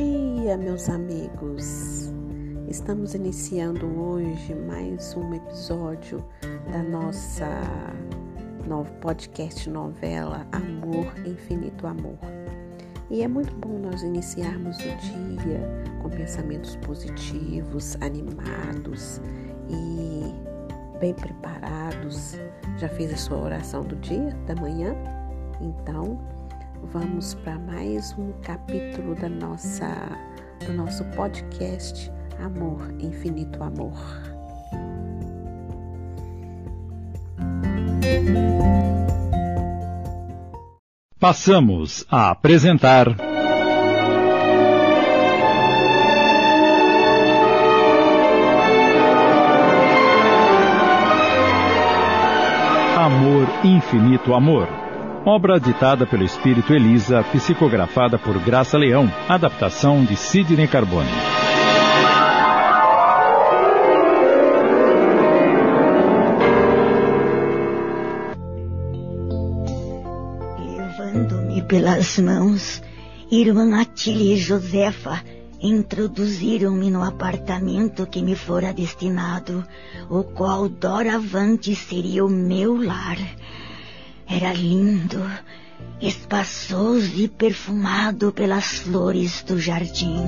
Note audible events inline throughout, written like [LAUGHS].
dia, meus amigos! Estamos iniciando hoje mais um episódio da nossa novo podcast novela Amor, Infinito Amor. E é muito bom nós iniciarmos o dia com pensamentos positivos, animados e bem preparados. Já fez a sua oração do dia, da manhã? Então, vamos para mais um capítulo da nossa do nosso podcast Amor, Infinito Amor. Passamos a apresentar Amor, Infinito Amor Obra ditada pelo espírito Elisa, psicografada por Graça Leão, adaptação de Sidney Carbone. Levando-me pelas mãos, irmã Atília e Josefa introduziram-me no apartamento que me fora destinado, o qual doravante seria o meu lar. Era lindo, espaçoso e perfumado pelas flores do jardim.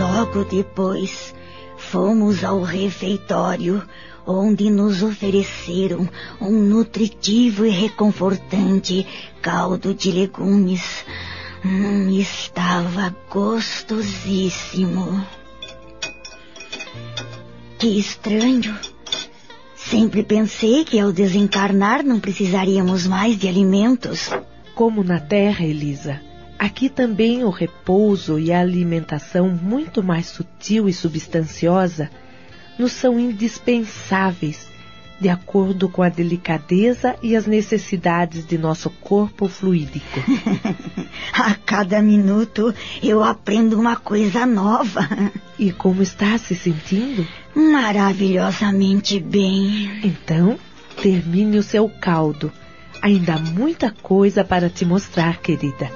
Logo depois, fomos ao refeitório, onde nos ofereceram um nutritivo e reconfortante caldo de legumes. Hum, estava gostosíssimo. Que estranho! Sempre pensei que ao desencarnar não precisaríamos mais de alimentos. Como na Terra, Elisa, aqui também o repouso e a alimentação muito mais sutil e substanciosa nos são indispensáveis, de acordo com a delicadeza e as necessidades de nosso corpo fluídico. [LAUGHS] a cada minuto eu aprendo uma coisa nova. E como está se sentindo? Maravilhosamente bem. Então, termine o seu caldo. Ainda há muita coisa para te mostrar, querida.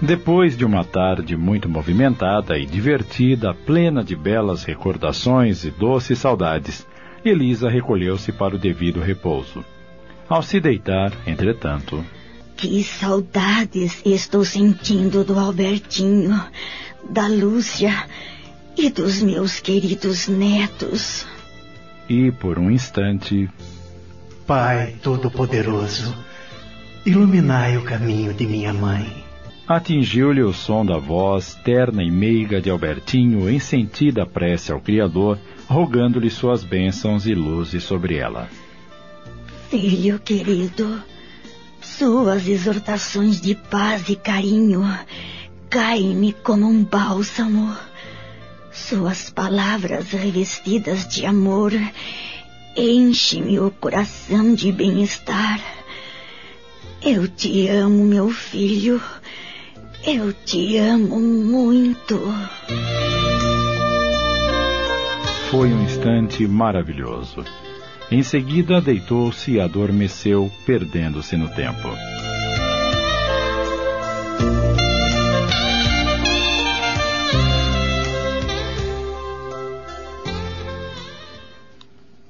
Depois de uma tarde muito movimentada e divertida, plena de belas recordações e doces saudades, Elisa recolheu-se para o devido repouso. Ao se deitar, entretanto, que saudades estou sentindo do Albertinho, da Lúcia e dos meus queridos netos. E por um instante. Pai Todo-Poderoso, iluminai o caminho de minha mãe. Atingiu-lhe o som da voz terna e meiga de Albertinho em sentida prece ao Criador, rogando-lhe suas bênçãos e luzes sobre ela. Filho querido, suas exortações de paz e carinho caem-me como um bálsamo. Suas palavras revestidas de amor enchem-me o coração de bem-estar. Eu te amo, meu filho. Eu te amo muito. Foi um instante maravilhoso. Em seguida, deitou-se e adormeceu, perdendo-se no tempo.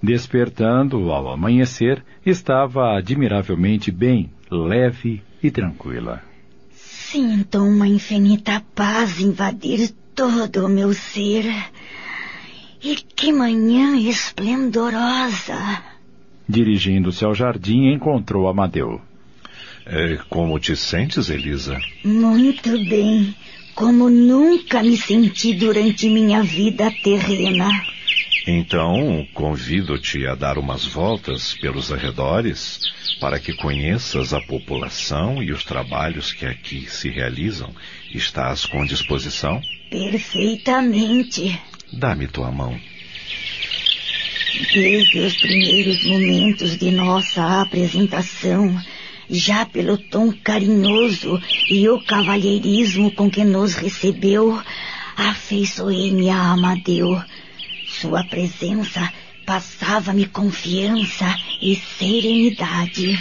Despertando ao amanhecer, estava admiravelmente bem, leve e tranquila. Sinto uma infinita paz invadir todo o meu ser. E que manhã esplendorosa! Dirigindo-se ao jardim, encontrou Amadeu. É, como te sentes, Elisa? Muito bem. Como nunca me senti durante minha vida terrena. Então, convido-te a dar umas voltas pelos arredores para que conheças a população e os trabalhos que aqui se realizam. Estás com disposição? Perfeitamente. Dá-me tua mão. Desde os primeiros momentos de nossa apresentação, já pelo tom carinhoso e o cavalheirismo com que nos recebeu, afeiçoei-me a Amadeu. Sua presença passava-me confiança e serenidade.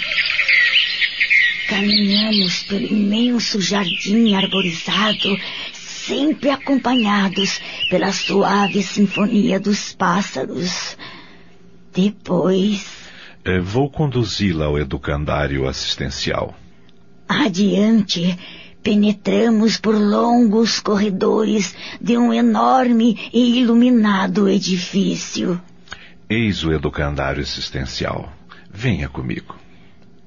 Caminhamos pelo imenso jardim arborizado, sempre acompanhados pela suave sinfonia dos pássaros. Depois. É, vou conduzi-la ao educandário assistencial. Adiante, penetramos por longos corredores de um enorme e iluminado edifício. Eis o educandário assistencial. Venha comigo.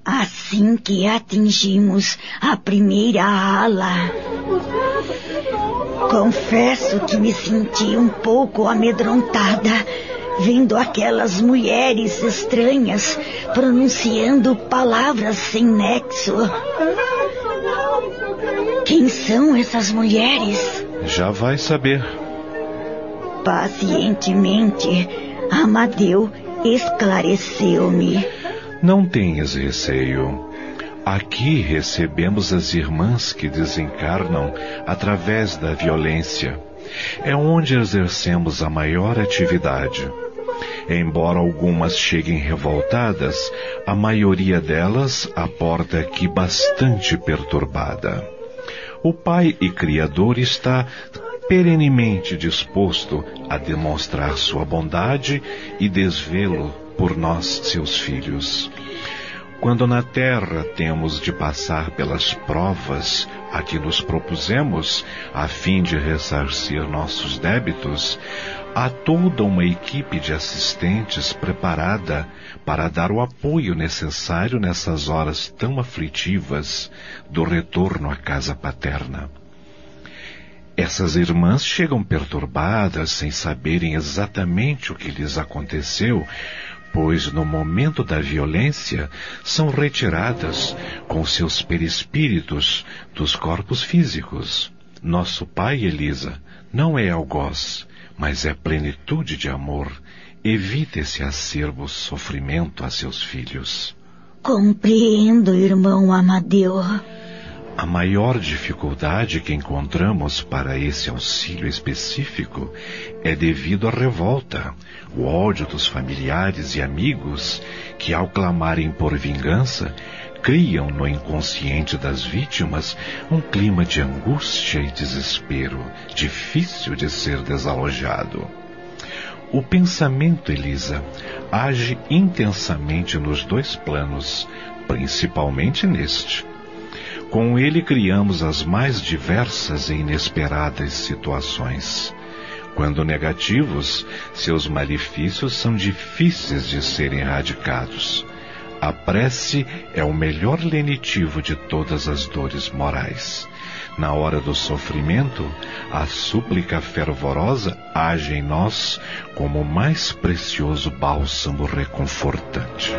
Assim que atingimos a primeira ala, confesso que me senti um pouco amedrontada vendo aquelas mulheres estranhas pronunciando palavras sem nexo. Quem são essas mulheres? Já vai saber. Pacientemente, Amadeu esclareceu-me. Não tenhas receio. Aqui recebemos as irmãs que desencarnam através da violência. É onde exercemos a maior atividade. Embora algumas cheguem revoltadas, a maioria delas aporta aqui bastante perturbada. O Pai e Criador está perenemente disposto a demonstrar sua bondade e desvê-lo por nós, seus filhos. Quando na terra temos de passar pelas provas a que nos propusemos, a fim de ressarcir nossos débitos, há toda uma equipe de assistentes preparada para dar o apoio necessário nessas horas tão aflitivas do retorno à casa paterna. Essas irmãs chegam perturbadas, sem saberem exatamente o que lhes aconteceu, pois no momento da violência são retiradas com seus perispíritos dos corpos físicos. Nosso pai, Elisa, não é algoz, mas é plenitude de amor. Evite esse acerbo sofrimento a seus filhos. Compreendo, irmão Amadeu. A maior dificuldade que encontramos para esse auxílio específico é devido à revolta, o ódio dos familiares e amigos que, ao clamarem por vingança, criam no inconsciente das vítimas um clima de angústia e desespero, difícil de ser desalojado. O pensamento, Elisa, age intensamente nos dois planos, principalmente neste. Com ele criamos as mais diversas e inesperadas situações. Quando negativos, seus malefícios são difíceis de serem erradicados. A prece é o melhor lenitivo de todas as dores morais. Na hora do sofrimento, a súplica fervorosa age em nós como o mais precioso bálsamo reconfortante.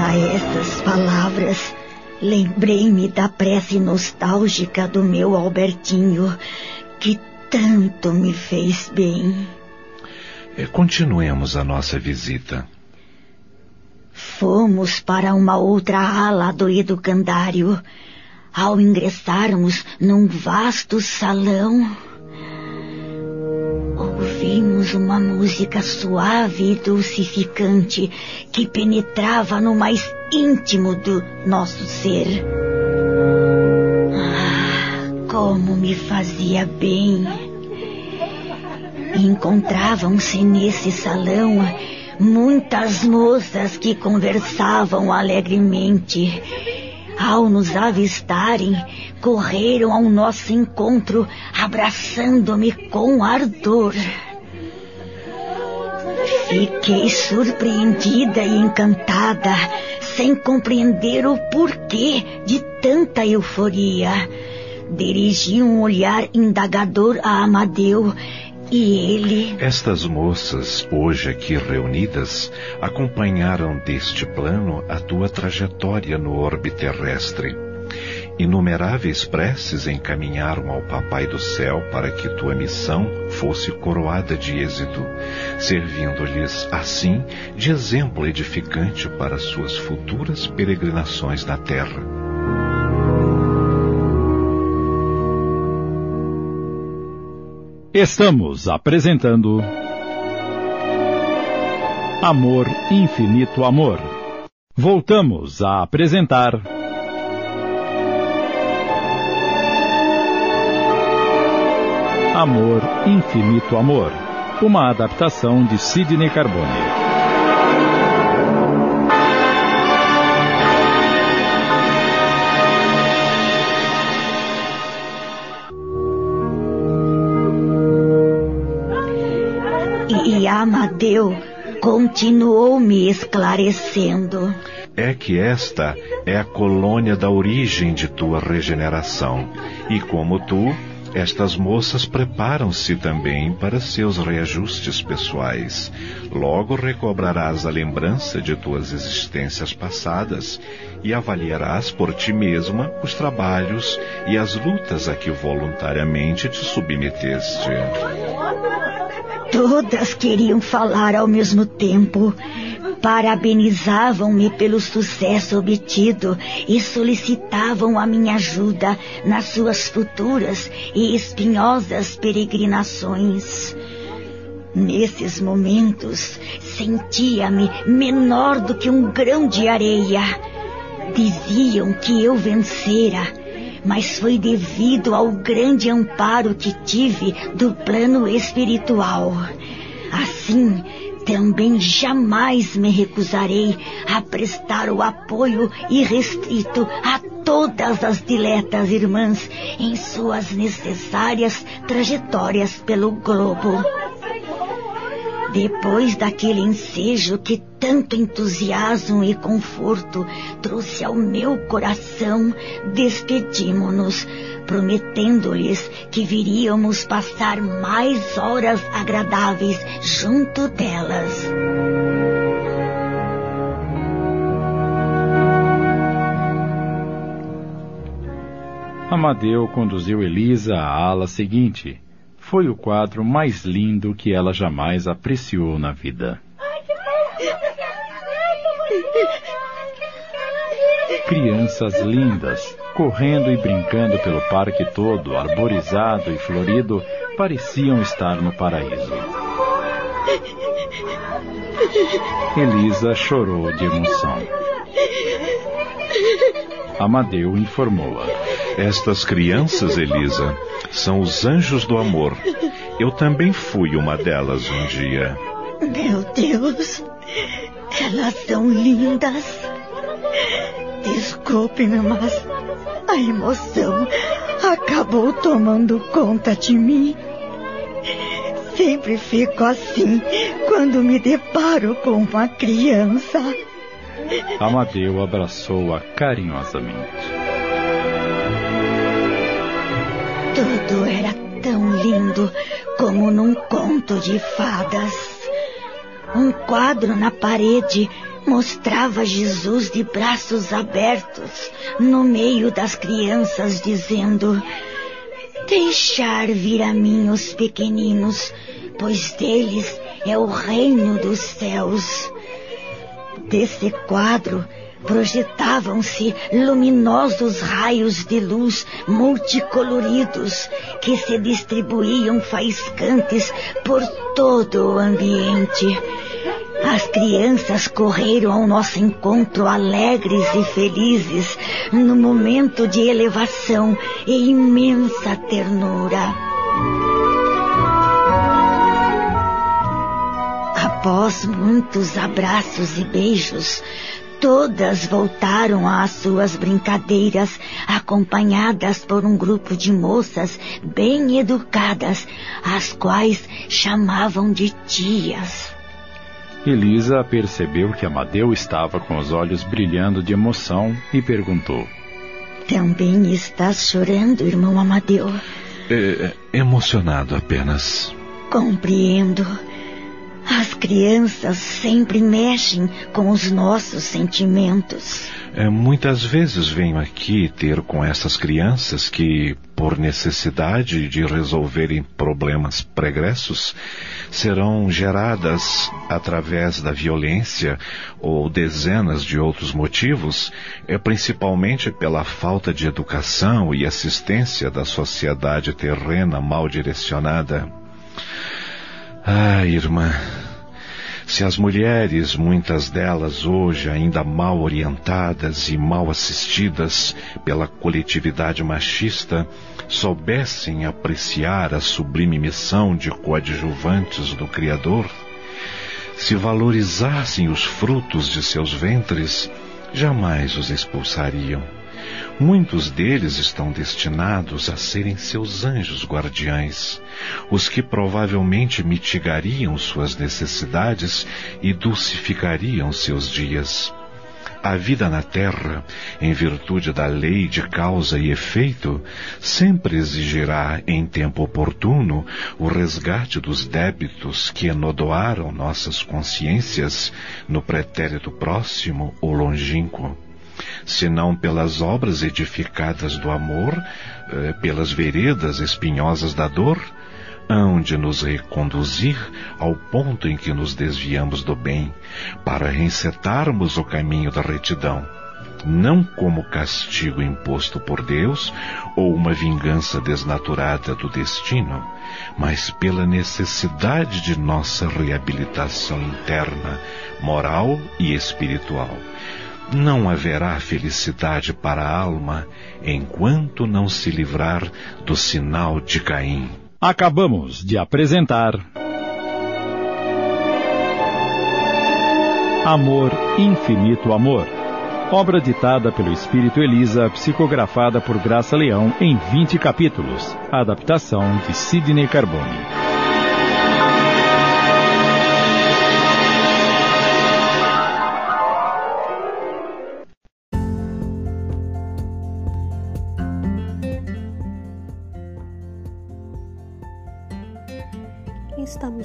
A essas palavras, lembrei-me da prece nostálgica do meu Albertinho, que tanto me fez bem. É, continuemos a nossa visita. Fomos para uma outra ala do educandário. Ao ingressarmos num vasto salão, ouvimos uma música suave e dulcificante que penetrava no mais íntimo do nosso ser. Ah, como me fazia bem! Encontravam-se nesse salão muitas moças que conversavam alegremente. Ao nos avistarem, correram ao nosso encontro, abraçando-me com ardor. Fiquei surpreendida e encantada, sem compreender o porquê de tanta euforia. Dirigi um olhar indagador a Amadeu e ele. Estas moças, hoje aqui reunidas, acompanharam deste plano a tua trajetória no orbe terrestre. Inumeráveis preces encaminharam ao Papai do Céu para que tua missão fosse coroada de êxito, servindo-lhes, assim, de exemplo edificante para suas futuras peregrinações na Terra. Estamos apresentando Amor, Infinito Amor. Voltamos a apresentar. Amor, Infinito Amor. Uma adaptação de Sidney Carbone. E Amadeu continuou me esclarecendo. É que esta é a colônia da origem de tua regeneração. E como tu, estas moças preparam-se também para seus reajustes pessoais. Logo recobrarás a lembrança de tuas existências passadas e avaliarás por ti mesma os trabalhos e as lutas a que voluntariamente te submeteste. Todas queriam falar ao mesmo tempo. Parabenizavam-me pelo sucesso obtido e solicitavam a minha ajuda nas suas futuras e espinhosas peregrinações. Nesses momentos, sentia-me menor do que um grão de areia. Diziam que eu vencera, mas foi devido ao grande amparo que tive do plano espiritual. Assim, também jamais me recusarei a prestar o apoio irrestrito a todas as diletas irmãs em suas necessárias trajetórias pelo globo. Depois daquele ensejo que tanto entusiasmo e conforto trouxe ao meu coração, despedimo-nos, prometendo-lhes que viríamos passar mais horas agradáveis junto delas. Amadeu conduziu Elisa à ala seguinte. Foi o quadro mais lindo que ela jamais apreciou na vida. Crianças lindas, correndo e brincando pelo parque todo, arborizado e florido, pareciam estar no paraíso. Elisa chorou de emoção. Amadeu informou-a. Estas crianças, Elisa, são os anjos do amor. Eu também fui uma delas um dia. Meu Deus, elas são lindas. Desculpe-me, mas a emoção acabou tomando conta de mim. Sempre fico assim quando me deparo com uma criança. Amadeu abraçou-a carinhosamente. Tudo era tão lindo como num conto de fadas. Um quadro na parede mostrava Jesus de braços abertos no meio das crianças, dizendo: Deixar vir a mim os pequeninos, pois deles é o reino dos céus. Desse quadro projetavam-se luminosos raios de luz multicoloridos que se distribuíam faiscantes por todo o ambiente. As crianças correram ao nosso encontro alegres e felizes no momento de elevação e imensa ternura. Após muitos abraços e beijos, todas voltaram às suas brincadeiras, acompanhadas por um grupo de moças bem educadas, as quais chamavam de tias. Elisa percebeu que Amadeu estava com os olhos brilhando de emoção e perguntou: Também estás chorando, irmão Amadeu? É, emocionado apenas. Compreendo. As crianças sempre mexem com os nossos sentimentos. É, muitas vezes venho aqui ter com essas crianças que, por necessidade de resolverem problemas pregressos, serão geradas através da violência ou dezenas de outros motivos, é principalmente pela falta de educação e assistência da sociedade terrena mal direcionada. Ah, irmã, Se as mulheres, muitas delas hoje ainda mal orientadas e mal assistidas pela coletividade machista, soubessem apreciar a sublime missão de coadjuvantes do Criador, se valorizassem os frutos de seus ventres, jamais os expulsariam. Muitos deles estão destinados a serem seus anjos guardiães, os que provavelmente mitigariam suas necessidades e dulcificariam seus dias. A vida na Terra, em virtude da lei de causa e efeito, sempre exigirá, em tempo oportuno, o resgate dos débitos que enodoaram nossas consciências no pretérito próximo ou longínquo senão pelas obras edificadas do amor, eh, pelas veredas espinhosas da dor, hão de nos reconduzir ao ponto em que nos desviamos do bem, para reencetarmos o caminho da retidão, não como castigo imposto por Deus ou uma vingança desnaturada do destino, mas pela necessidade de nossa reabilitação interna, moral e espiritual não haverá felicidade para a alma enquanto não se livrar do sinal de Caim. Acabamos de apresentar. Amor, Infinito Amor. Obra ditada pelo Espírito Elisa, psicografada por Graça Leão em 20 capítulos. Adaptação de Sidney Carbone.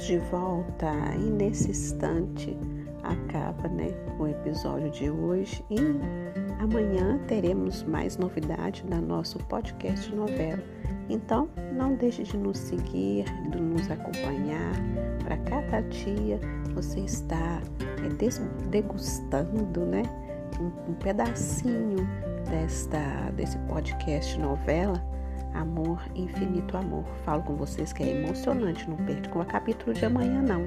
De volta e nesse instante acaba né, o episódio de hoje e amanhã teremos mais novidade da nosso podcast novela. Então não deixe de nos seguir, de nos acompanhar. Para cada dia você está é, degustando né, um, um pedacinho desta, desse podcast novela Amor, infinito amor. Falo com vocês que é emocionante, não perca o capítulo de amanhã não.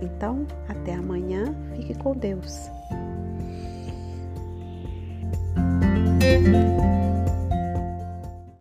Então, até amanhã, fique com Deus.